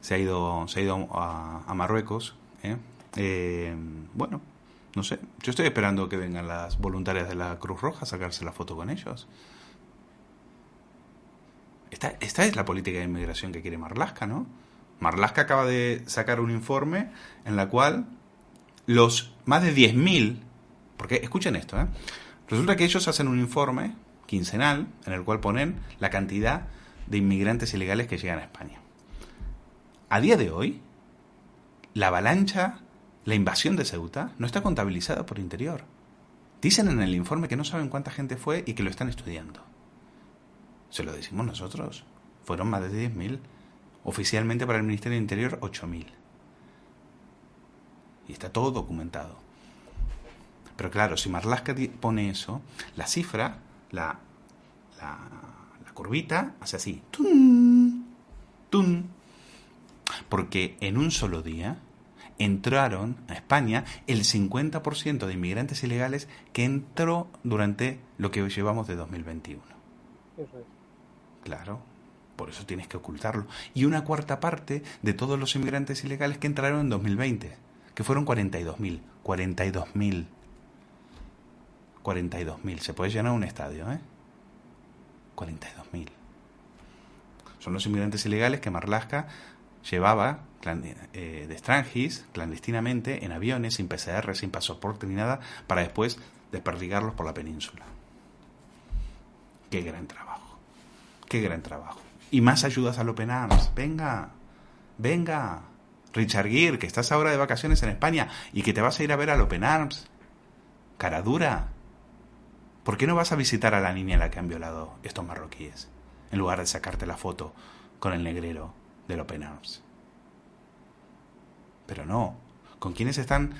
Speaker 1: se ha ido, se ha ido a Marruecos. ¿Eh? Eh, bueno, no sé, yo estoy esperando que vengan las voluntarias de la Cruz Roja a sacarse la foto con ellos. Esta, esta es la política de inmigración que quiere Marlaska, ¿no? Marlaska acaba de sacar un informe en la cual los más de 10.000, porque escuchen esto, ¿eh? resulta que ellos hacen un informe quincenal en el cual ponen la cantidad de inmigrantes ilegales que llegan a España. A día de hoy, la avalancha, la invasión de Ceuta, no está contabilizada por interior. Dicen en el informe que no saben cuánta gente fue y que lo están estudiando. Se lo decimos nosotros. Fueron más de 10.000. Oficialmente para el Ministerio de Interior, 8.000. Y está todo documentado. Pero claro, si Marlaska pone eso, la cifra, la, la, la curvita, hace así. Tun, tun. Porque en un solo día entraron a España el 50% de inmigrantes ilegales que entró durante lo que llevamos de 2021.
Speaker 2: Eso es.
Speaker 1: Claro, por eso tienes que ocultarlo. Y una cuarta parte de todos los inmigrantes ilegales que entraron en 2020, que fueron 42.000. 42.000. 42.000. Se puede llenar un estadio, ¿eh? 42.000. Son los inmigrantes ilegales que Marlaska llevaba eh, de Strangis clandestinamente en aviones, sin PCR, sin pasaporte ni nada, para después desperdigarlos por la península. Qué gran trabajo. Qué gran trabajo. Y más ayudas al Open Arms. Venga, venga. Richard Gere, que estás ahora de vacaciones en España y que te vas a ir a ver al Open Arms. Cara dura. ¿Por qué no vas a visitar a la niña a la que han violado estos marroquíes? En lugar de sacarte la foto con el negrero del Open Arms. Pero no. ¿Con quiénes están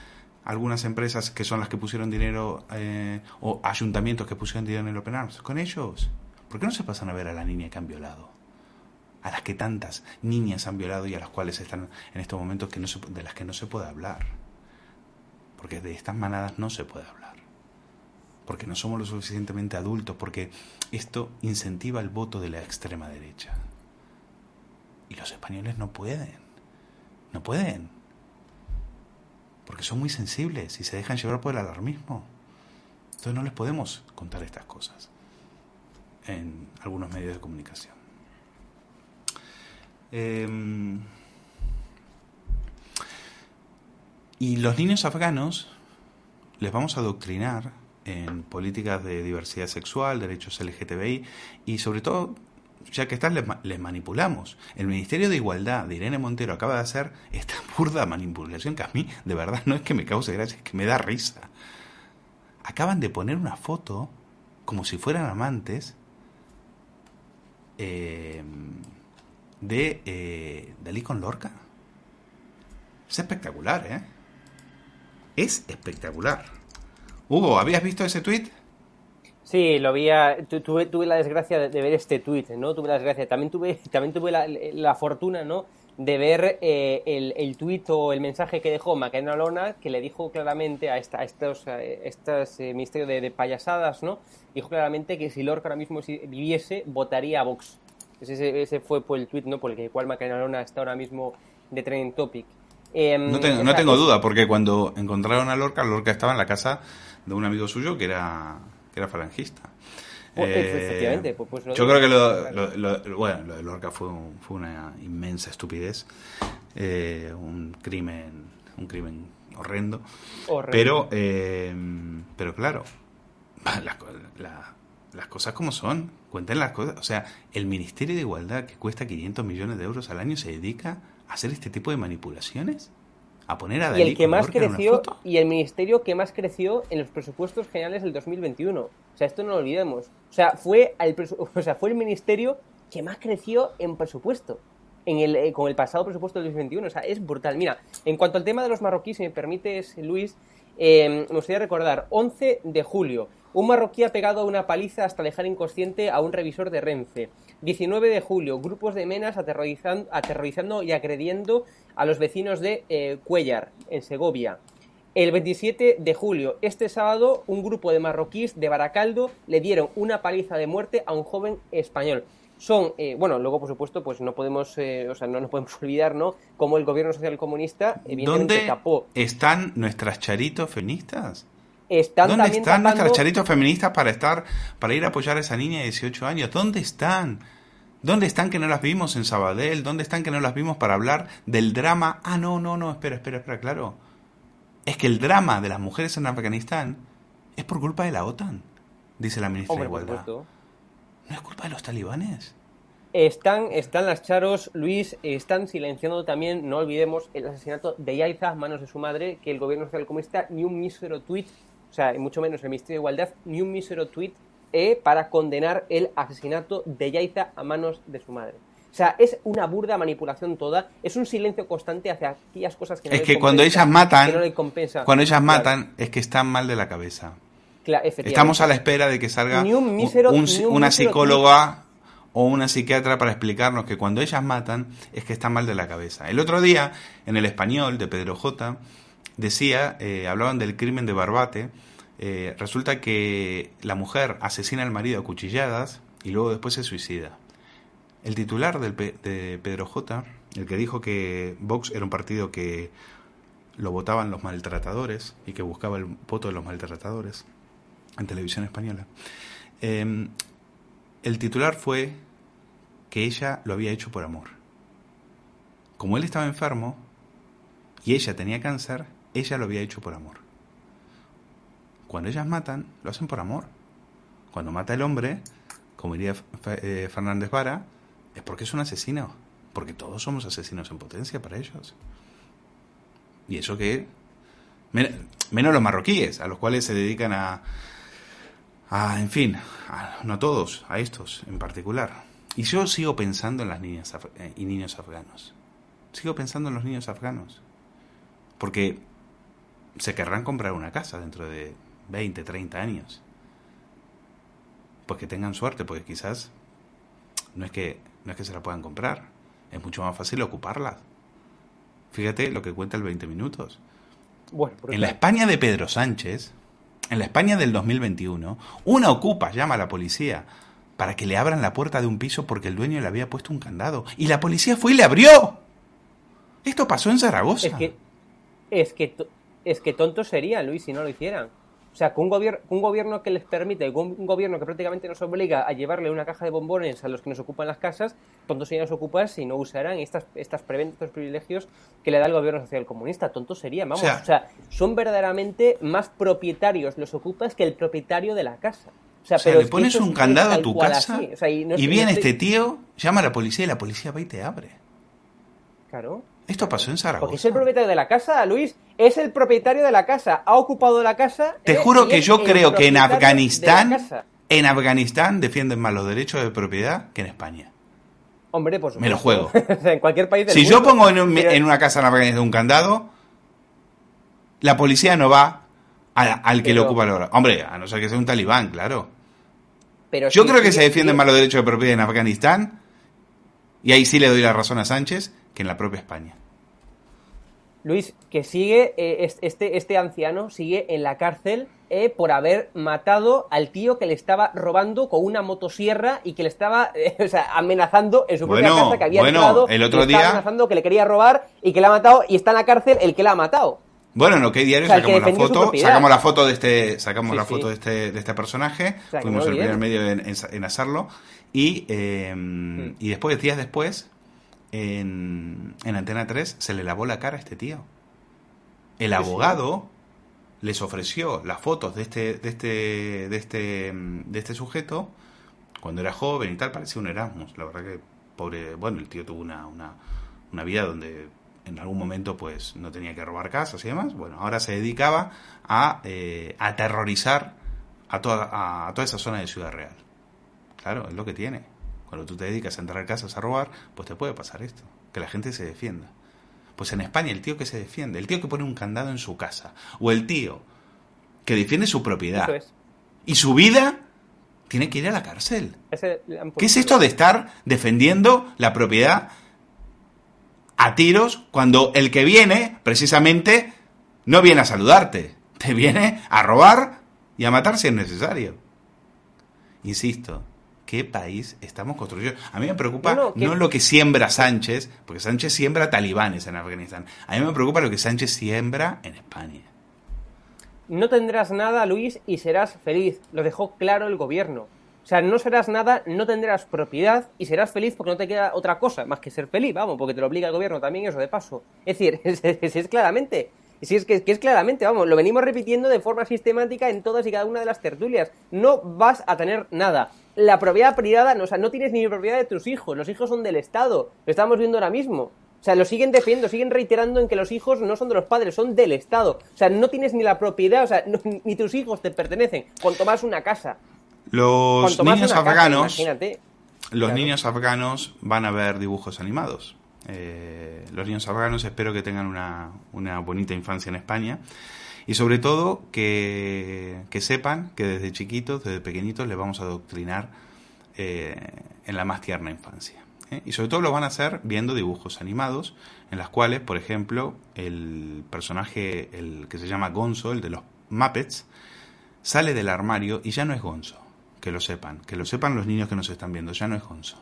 Speaker 1: algunas empresas que son las que pusieron dinero eh, o ayuntamientos que pusieron dinero en el Open Arms? Con ellos. ¿Por qué no se pasan a ver a la niña que han violado? A las que tantas niñas han violado y a las cuales están en estos momentos que no se, de las que no se puede hablar. Porque de estas manadas no se puede hablar. Porque no somos lo suficientemente adultos, porque esto incentiva el voto de la extrema derecha. Y los españoles no pueden. No pueden. Porque son muy sensibles y se dejan llevar por el alarmismo. Entonces no les podemos contar estas cosas en algunos medios de comunicación. Em, y los niños afganos les vamos a adoctrinar en políticas de diversidad sexual, derechos LGTBI y sobre todo, ya que están, les, manipulamos. El Ministerio de Igualdad de Irene Montero acaba de hacer esta burda manipulación que a mí de verdad no es que me cause gracia, es que me da risa. Acaban de poner una foto como si fueran amantes eh, de eh, Dalí con Lorca. Es espectacular, ¿eh? Es espectacular. Hugo, ¿habías visto ese tweet?
Speaker 2: Sí, lo vi. tuve, tuve la desgracia de, ver este tweet, ¿no? Tuve la desgracia. También tuve, también tuve la, fortuna, ¿no? De ver eh, el, el tuit o el mensaje que dejó Macarena Lona, que le dijo claramente a, esta, a estos, estos eh, ministerios de, payasadas, ¿no? Dijo claramente que si Lorca ahora mismo viviese, votaría a Vox. Ese, ese fue por el tuit, ¿no? Por el cual Macarena Lona está ahora mismo de trending topic.
Speaker 1: Em, no tengo, no tengo duda, porque cuando encontraron a Lorca, Lorca estaba en la casa de un amigo suyo que era, que era falangista.
Speaker 2: Pues, eh, efectivamente, pues, pues
Speaker 1: yo creo que lo, bueno, lo de Lorca fue, fue una inmensa estupidez, eh, un crimen, un crimen horrendo, pero, eh, pero claro, las cosas como son, cuenten las cosas, o sea, el Ministerio de Igualdad que cuesta 500 millones de euros al año se dedica a hacer este tipo de manipulaciones a poner a
Speaker 2: y el que más creció y el ministerio que más creció en los presupuestos generales del 2021 o sea esto no lo olvidemos. O sea fue el o sea fue el ministerio que más creció en presupuesto en el, eh, con el pasado presupuesto del 2021 o sea es brutal. Mira en cuanto al tema de los marroquíes si me permites Luis eh, me gustaría recordar 11 de julio un marroquí ha pegado una paliza hasta dejar inconsciente a un revisor de Renfe 19 de julio, grupos de menas aterrorizando, aterrorizando y agrediendo a los vecinos de eh, Cuellar, en Segovia. El 27 de julio, este sábado, un grupo de marroquíes de Baracaldo le dieron una paliza de muerte a un joven español. Son, eh, bueno, luego por supuesto, pues no podemos, eh, o sea, no nos podemos olvidar, ¿no? Como el gobierno social comunista,
Speaker 1: evidentemente ¿Dónde ¿Están nuestras charitos feministas? ¿Dónde están nuestras charitos feministas para estar, para ir a apoyar a esa niña de 18 años? ¿Dónde están? ¿Dónde están que no las vimos en Sabadell? ¿Dónde están que no las vimos para hablar del drama? Ah, no, no, no, espera, espera, espera, claro. Es que el drama de las mujeres en Afganistán es por culpa de la OTAN, dice la ministra de Igualdad. ¿No es culpa de los talibanes?
Speaker 2: Están, están las charos, Luis, están silenciando también, no olvidemos, el asesinato de Yaiza a manos de su madre, que el gobierno social comunista ni un mísero tuit o sea, y mucho menos el Ministerio de Igualdad, ni un mísero tuit eh, para condenar el asesinato de Yaiza a manos de su madre. O sea, es una burda manipulación toda, es un silencio constante hacia aquellas cosas que
Speaker 1: no Es que cuando ellas matan, cuando ellas matan, es que están mal de la cabeza. Estamos a la espera de que salga una psicóloga o una psiquiatra para explicarnos que cuando ellas matan es que están mal de la cabeza. El otro día, en el español de Pedro J, decía, eh, hablaban del crimen de Barbate, eh, resulta que la mujer asesina al marido a cuchilladas y luego después se suicida. El titular del de Pedro J, el que dijo que Vox era un partido que lo votaban los maltratadores y que buscaba el voto de los maltratadores en televisión española, em, el titular fue que ella lo había hecho por amor. Como él estaba enfermo y ella tenía cáncer, ella lo había hecho por amor. Cuando ellas matan, lo hacen por amor. Cuando mata el hombre, como diría eh, Fernández Vara, es porque es un asesino. Porque todos somos asesinos en potencia para ellos. Y eso que... Menos los marroquíes, a los cuales se dedican a... a en fin, no todos, a estos en particular. Y yo sigo pensando en las niñas eh, y niños afganos. Sigo pensando en los niños afganos. Porque se querrán comprar una casa dentro de 20, 30 años. Pues que tengan suerte, porque quizás no es que, no es que se la puedan comprar, es mucho más fácil ocuparla. Fíjate lo que cuenta el 20 minutos. Bueno, en la España de Pedro Sánchez, en la España del 2021, una ocupa, llama a la policía para que le abran la puerta de un piso porque el dueño le había puesto un candado. Y la policía fue y le abrió. Esto pasó en Zaragoza.
Speaker 2: Es que, es que es que tontos serían, Luis, si no lo hicieran. O sea, con un, gobierno, un gobierno que les permite, con un gobierno que prácticamente nos obliga a llevarle una caja de bombones a los que nos ocupan las casas, tontos serían los ocupas si no usaran estas, estas preventos privilegios que le da el gobierno social comunista. Tontos serían, vamos. O sea, son verdaderamente más propietarios los ocupas que el propietario de la casa.
Speaker 1: O sea, pero le pones un candado a tu casa y, viene este tío, llama a la policía y la policía va y te abre.
Speaker 2: Claro.
Speaker 1: Esto pasó en Zaragoza.
Speaker 2: Porque es el propietario de la casa, Luis. Es el propietario de la casa. Ha ocupado la casa.
Speaker 1: Te eh, juro que yo creo que en Afganistán, en Afganistán defienden más los derechos de propiedad que en España.
Speaker 2: Hombre, pues
Speaker 1: Me lo juego.
Speaker 2: en cualquier país del
Speaker 1: Si yo pongo en, una casa en Afganistán un candado, la policía no va al que le ocupa la hora. Hombre, a no ser que sea un talibán, claro. Pero yo creo que se defienden más los derechos de propiedad en Afganistán. Y ahí sí le doy la razón a Sánchez que en la propia España.
Speaker 2: Luis, que sigue, eh, este, este anciano sigue en la cárcel eh, por haber matado al tío que le estaba robando con una motosierra y que le estaba eh, amenazando en su propia casa que había
Speaker 1: bueno, el otro día
Speaker 2: amenazando que le quería robar y que le ha matado y está en la cárcel el que la ha matado.
Speaker 1: Bueno, en OK Diario sacamos la foto, sacamos la foto de este, sacamos la foto de este, de este personaje, fuimos el primer medio en, hacerlo y, mm. y después, días después, en, Antena 3 se le lavó la cara a este tío. El abogado les ofreció las fotos de este, de este, de este, de este sujeto cuando era joven y tal, parecía un Erasmus. La verdad que, pobre, bueno, el tío tuvo una, una, una vida donde en algún momento pues no tenía que robar casas y demás. Bueno, ahora se dedicaba a eh, aterrorizar a toda, a toda esa zona de Ciudad Real. Claro, es lo que tiene. Cuando tú te dedicas a entrar a casas a robar, pues te puede pasar esto, que la gente se defienda. Pues en España el tío que se defiende, el tío que pone un candado en su casa, o el tío que defiende su propiedad y su vida, tiene que ir a la cárcel. ¿Qué es esto de estar defendiendo la propiedad a tiros cuando el que viene, precisamente, no viene a saludarte, te viene a robar y a matar si es necesario? Insisto, qué país estamos construyendo. A mí me preocupa no, lo que siembra Sánchez, porque Sánchez siembra talibanes en Afganistán. A mí me preocupa lo que Sánchez siembra en España.
Speaker 2: No tendrás nada, Luis, y serás feliz. Lo dejó claro el gobierno. O sea, no serás nada, no tendrás propiedad y serás feliz porque no te queda otra cosa más que ser feliz, vamos, porque te lo obliga el gobierno también eso de paso. Es decir, es, es claramente. Si es que, que, es claramente, vamos, lo venimos repitiendo de forma sistemática en todas y cada una de las tertulias. No vas a tener nada la propiedad privada, no, o sea, no tienes ni propiedad de tus hijos, los hijos son del Estado, lo estamos viendo ahora mismo. O sea, lo siguen defendiendo, siguen reiterando en que los hijos no son de los padres, son del Estado. O sea, no tienes ni la propiedad, o sea, ni tus hijos te pertenecen, cuanto más una casa.
Speaker 1: Los niños afganos, los niños afganos van a ver dibujos animados. Eh, los niños afganos espero que tengan una, una bonita infancia en España y sobre todo que, sepan que desde chiquitos, desde pequeñitos, les vamos a adoctrinar eh, en la más tierna infancia. ¿eh? Y sobre todo lo van a hacer viendo dibujos animados, en las cuales, por ejemplo, el personaje, el que se llama Gonzo, el de los Muppets, sale del armario y ya no es Gonzo. Que lo sepan, que lo sepan los niños que nos están viendo, ya no es Gonzo.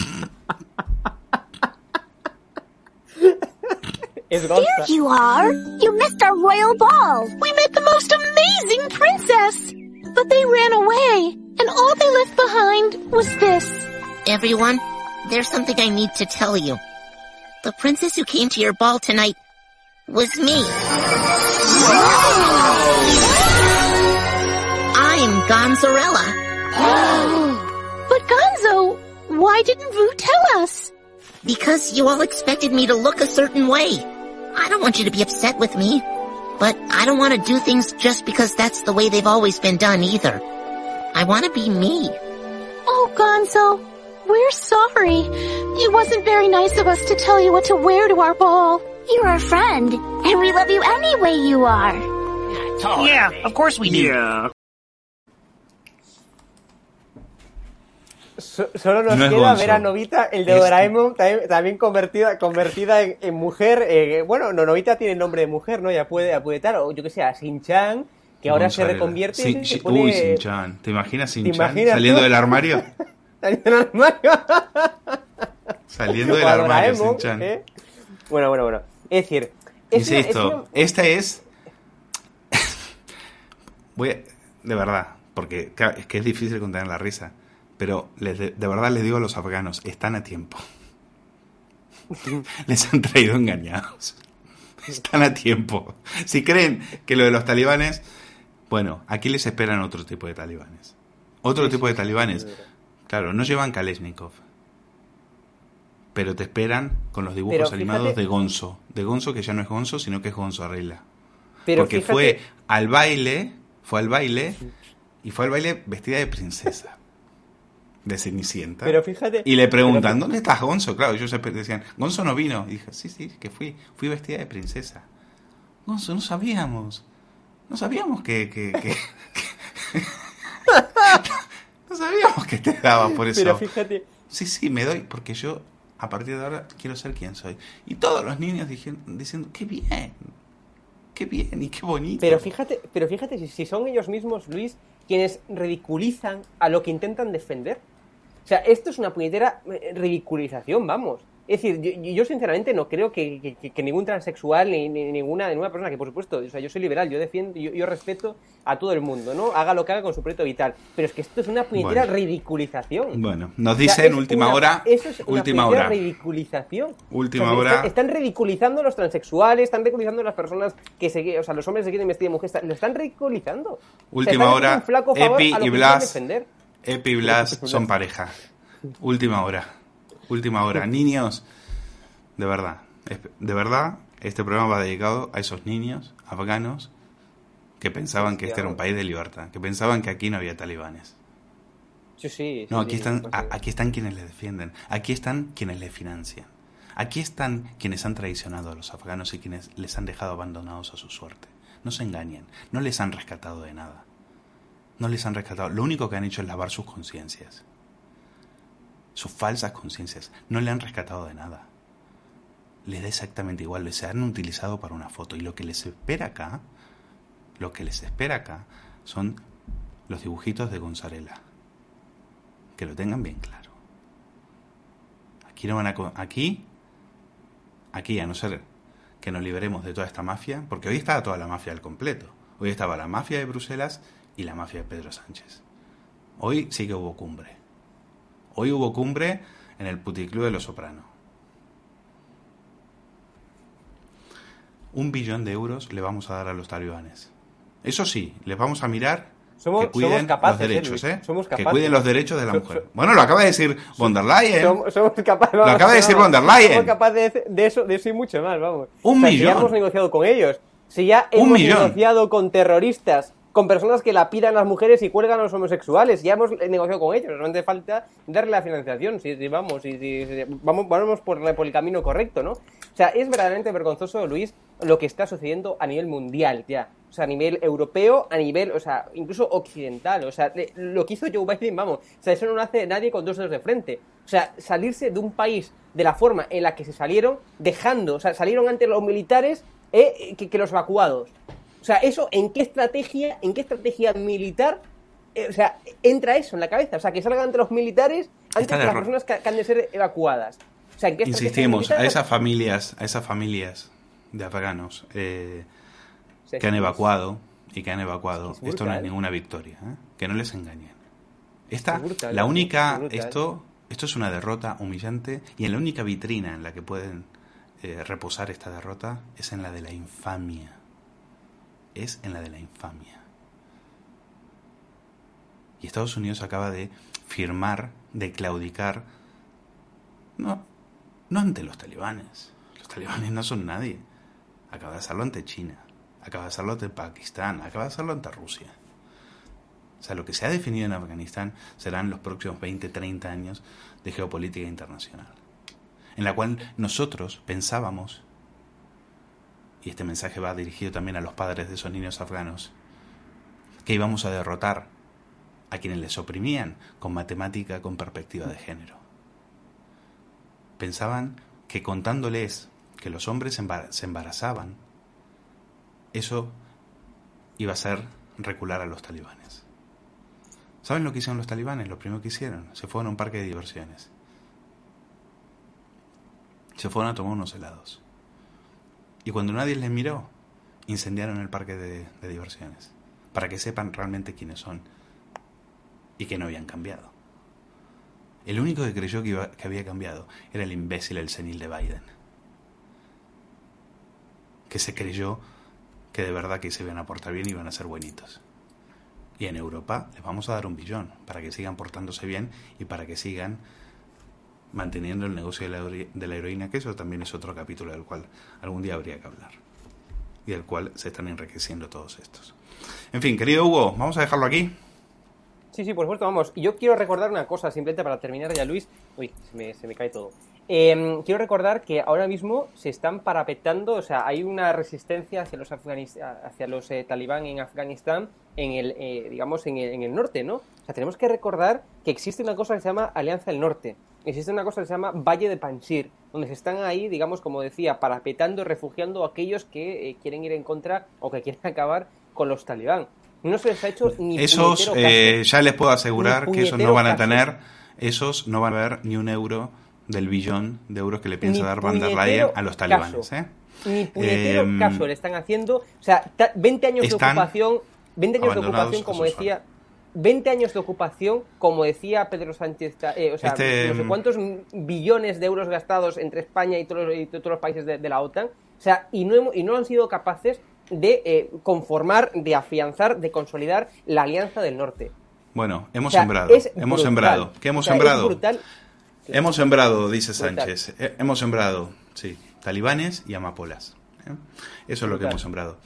Speaker 4: Is There you are! You missed our royal ball! We met the most amazing princess! But they ran away, and all they left behind was this.
Speaker 5: Everyone, there's something I need to tell you. The princess who came to your ball tonight was me. I'm Gonzarella.
Speaker 4: but Gonzo, why didn't Vu tell us?
Speaker 5: Because you all expected me to look a certain way. I don't want you to be upset with me. But I don't want to do things just because that's the way they've always been done either. I want to be me.
Speaker 4: Oh, Gonzo, we're sorry. It wasn't very nice of us to tell you what to wear to our ball. You're our friend, and we love you any way you are.
Speaker 6: Yeah, of course we do.
Speaker 2: Yeah. Solo nos queda ver a Novita, el de Doraemon, también, convertida, convertida en, mujer. Eh, bueno, no, Novita tiene nombre de mujer, ¿no? Ya puede, ya puede estar. O yo que sé, a Shin-Chan, que ahora se reconvierte.
Speaker 1: Sin, Uy, Shin-Chan. ¿Te imaginas Shin-Chan saliendo del armario?
Speaker 2: saliendo del armario.
Speaker 1: saliendo del armario, Shin-Chan. ¿eh?
Speaker 2: Bueno, bueno, bueno. Es decir,
Speaker 1: es Insisto, esta es Voy a- de verdad, porque es que es difícil contener la risa, pero les de, de verdad les digo a los afganos, están a tiempo. les han traído engañados. Están a tiempo. Si creen que lo de los talibanes, bueno, aquí les esperan otro tipo de talibanes. Otro tipo de talibanes. Claro, no llevan Kalashnikov. Pero te esperan con los dibujos
Speaker 2: fíjate-
Speaker 1: animados de Gonzo. De Gonzo que ya no es Gonzo, sino que es Gonzo Arregla.
Speaker 2: Pero
Speaker 1: Porque
Speaker 2: fíjate-
Speaker 1: fue al baile, fue al baile, y fue al baile vestida de princesa. De Cenicienta.
Speaker 2: Pero fíjate-
Speaker 1: Y le preguntan,
Speaker 2: pero-
Speaker 1: ¿dónde estás, Gonzo? Claro, ellos decían, Gonzo no vino. Y dije, sí, sí, que fui, fui vestida de princesa. Gonzo, no sabíamos. No sabíamos que... que, que- que- no sabíamos que te daba por eso.
Speaker 2: Pero fíjate,
Speaker 1: Sí, sí, me doy, porque yo a partir de ahora quiero ser quien soy. Y todos los niños dijeron, diciendo, qué bien, qué bien y qué bonito.
Speaker 2: pero fíjate, pero fíjate si, si son ellos mismos, Luis, quienes ridiculizan a lo que intentan defender. O sea, esto es una puñetera eh, ridiculización, vamos. Es decir, yo, yo sinceramente no creo que, que- que ningún transexual ni, ni ninguna, ninguna persona, que por supuesto, o sea, yo soy liberal, yo defiendo, yo, yo respeto a todo el mundo, ¿no? Haga lo que haga con su proyecto vital. Pero es que esto es una puñetera
Speaker 1: Bueno.
Speaker 2: ridiculización.
Speaker 1: Bueno, nos
Speaker 2: O sea,
Speaker 1: dicen
Speaker 2: es
Speaker 1: última
Speaker 2: una-
Speaker 1: hora,
Speaker 2: Eso es una
Speaker 1: última
Speaker 2: puñetera
Speaker 1: hora.
Speaker 2: ridiculización.
Speaker 1: Última
Speaker 2: O sea,
Speaker 1: hora.
Speaker 2: Están, están ridiculizando a los transexuales, están ridiculizando a las personas que se, o sea, los hombres que quieren vestir de mujer, están- lo están ridiculizando. O sea,
Speaker 1: Última
Speaker 2: están
Speaker 1: hora,
Speaker 2: un flaco favor
Speaker 1: Epi
Speaker 2: a lo
Speaker 1: y
Speaker 2: que
Speaker 1: Blas.
Speaker 2: defender.
Speaker 1: Epi y Blas son pareja. Última hora. Última hora. Niños, de verdad, de verdad, este programa va dedicado a esos niños afganos que pensaban que este era un país de libertad, que pensaban que aquí no había talibanes.
Speaker 2: Sí, sí.
Speaker 1: No, aquí están, a- aquí están quienes les defienden, aquí están quienes les financian, aquí están quienes han traicionado a los afganos y quienes les han dejado abandonados a su suerte. No se engañen, no les han rescatado de nada. No les han rescatado. Lo único que han hecho es lavar sus conciencias. Sus falsas conciencias. No le han rescatado de nada. Les da exactamente igual. Les han utilizado para una foto. Y lo que les espera acá, lo que les espera acá, son los dibujitos de Gonzarela. Que lo tengan bien claro. Aquí no van a. Aquí. Aquí, a no ser que nos liberemos de toda esta mafia, porque hoy estaba toda la mafia al completo. Hoy estaba la mafia de Bruselas y la mafia de Pedro Sánchez. Hoy sí que hubo cumbre. Hoy hubo cumbre en el puticlub de los Soprano. Un billón de euros le vamos a dar a los talibanes. Eso sí, les vamos a mirar
Speaker 2: Somos-
Speaker 1: que cuiden
Speaker 2: somos capaces,
Speaker 1: los
Speaker 2: eh,
Speaker 1: derechos, ¿eh?
Speaker 2: somos
Speaker 1: Que cuiden los derechos de la mujer. Bueno, lo acaba de decir von der Leyen.
Speaker 2: Somos, somos capaces,
Speaker 1: Lo acaba de decir von der Leyen.
Speaker 2: Somos capaces de, de eso, de eso y mucho más, vamos.
Speaker 1: Un
Speaker 2: O sea, Si
Speaker 1: millón.
Speaker 2: ya hemos negociado con ellos, si ya hemos
Speaker 1: millón.
Speaker 2: negociado con terroristas, con personas que la pidan a las mujeres y cuelgan a los homosexuales, ya hemos negociado con ellos, hace falta darle la financiación, si, vamos, si, vamos, por, el camino correcto, ¿no? O sea, es verdaderamente vergonzoso, Luis, lo que está sucediendo a nivel mundial ya. O sea, a nivel europeo, a nivel, o sea, incluso occidental. O sea, lo que hizo Joe Biden, vamos, o sea, eso no lo hace nadie con dos dedos de frente. O sea, salirse de un país de la forma en la que se salieron, dejando, o sea, salieron ante los militares eh, que los evacuados. O sea, eso, ¿en qué estrategia, en qué estrategia militar, eh, o sea, entra eso en la cabeza? O sea, que salgan ante los militares antes
Speaker 1: el
Speaker 2: las personas que, que han de ser evacuadas. O sea, ¿en
Speaker 1: Insistimos, a esas familias, a esas familias de afganos eh, que han evacuado y que han evacuado,
Speaker 2: Es
Speaker 1: esto no es ninguna victoria, ¿eh? que no les engañen. Esta,
Speaker 2: Es brutal,
Speaker 1: la única, esto, esto es una derrota humillante y en la única vitrina en la que pueden eh, reposar esta derrota es en la de la infamia. Es en la de la infamia. Y Estados Unidos acaba de firmar, de claudicar, no, no ante los talibanes. Los talibanes no son nadie. Acaba de hacerlo ante China, acaba de hacerlo ante Pakistán, acaba de hacerlo ante Rusia. O sea, lo que se ha definido en Afganistán serán los próximos 20, 30 años de geopolítica internacional, en la cual nosotros pensábamos, y este mensaje va dirigido también a los padres de esos niños afganos, que íbamos a derrotar a quienes les oprimían con matemática, con perspectiva de género. Pensaban que contándoles que los hombres se embar- se embarazaban, eso iba a ser recular a los talibanes. ¿Saben lo que hicieron los talibanes? Lo primero que hicieron, se fueron a un parque de diversiones. Se fueron a tomar unos helados. Y cuando nadie les miró, incendiaron el parque de, diversiones. para que sepan realmente quiénes son y que no habían cambiado. El único que creyó que, que había cambiado era el imbécil, el senil de Biden, que se creyó que de verdad que se iban a portar bien y iban a ser buenitos. Y en Europa les vamos a dar un billón para que sigan portándose bien y para que sigan manteniendo el negocio de la, de la heroína, que eso también es otro capítulo del cual algún día habría que hablar. Y del cual se están enriqueciendo todos estos. En fin, querido Hugo, vamos a dejarlo aquí.
Speaker 2: Sí, sí, por supuesto, vamos. Y yo quiero recordar una cosa, simplemente para terminar ya, Luis. Uy, se me, se me cae todo. Em, quiero recordar que ahora mismo se están parapetando, o sea, hay una resistencia hacia los, hacia los eh, talibán en Afganistán, en el, eh, digamos, en el, en el, norte, ¿no? O sea, tenemos que recordar que existe una cosa que se llama Alianza del Norte, existe una cosa que se llama Valle de Panjshir, donde se están ahí, digamos, como decía, parapetando, refugiando a aquellos que eh, quieren ir en contra o que quieren acabar con los talibán. No se les ha hecho ni
Speaker 1: Esos, eh, ya les puedo asegurar que esos no van a tener, esos no van a ver ni un euro del billón de euros que le piensa dar Van der Leyen a los talibanes. ¿eh?
Speaker 2: Ni puñetero eh, caso le están haciendo. O sea, 20 años de ocupación, 20 años de ocupación, como decía, 20 años de ocupación, como decía Pedro Sánchez, eh, o sea, este, no sé cuántos billones de euros gastados entre España y todos, y todos los países de, de, la OTAN, o sea, y no, y no han sido capaces de eh, conformar, de afianzar, de consolidar la Alianza del Norte.
Speaker 1: Bueno, hemos sembrado, hemos sembrado. ¿Qué hemos sembrado? Hemos sembrado, dice Sánchez. Eh, hemos sembrado, sí, talibanes y amapolas. ¿eh? Eso es lo que hemos sembrado.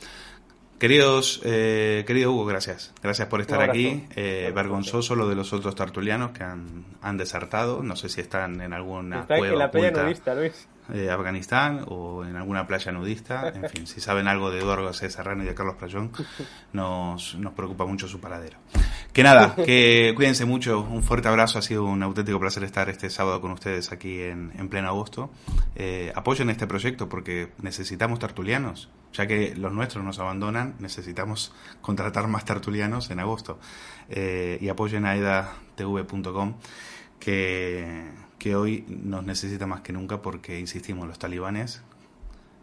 Speaker 1: Queridos, eh, querido Hugo, gracias. Gracias por estar aquí. Eh, vergonzoso lo de los otros tartulianos que han, han desertado. No sé si están en alguna
Speaker 2: Está
Speaker 1: cueva
Speaker 2: en la playa nudista, Luis.
Speaker 1: Eh, Afganistán o en alguna playa nudista. En fin, si saben algo de Eduardo García Serrano y de Carlos Playón, nos, nos preocupa mucho su paradero. Que nada, que cuídense mucho. Un fuerte abrazo. Ha sido un auténtico placer estar este sábado con ustedes aquí en, en pleno agosto. Eh, apoyen este proyecto porque necesitamos tertulianos. Ya que los nuestros nos abandonan, necesitamos contratar más tertulianos en agosto. Eh, y apoyen a edatv.com que, que hoy nos necesita más que nunca porque, insistimos, los talibanes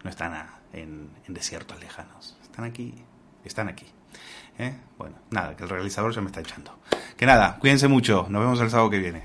Speaker 1: no están en, en desiertos lejanos. Están aquí, están aquí. ¿Eh? Bueno, nada, que el realizador ya me está echando. Que nada, cuídense mucho. Nos vemos el sábado que viene.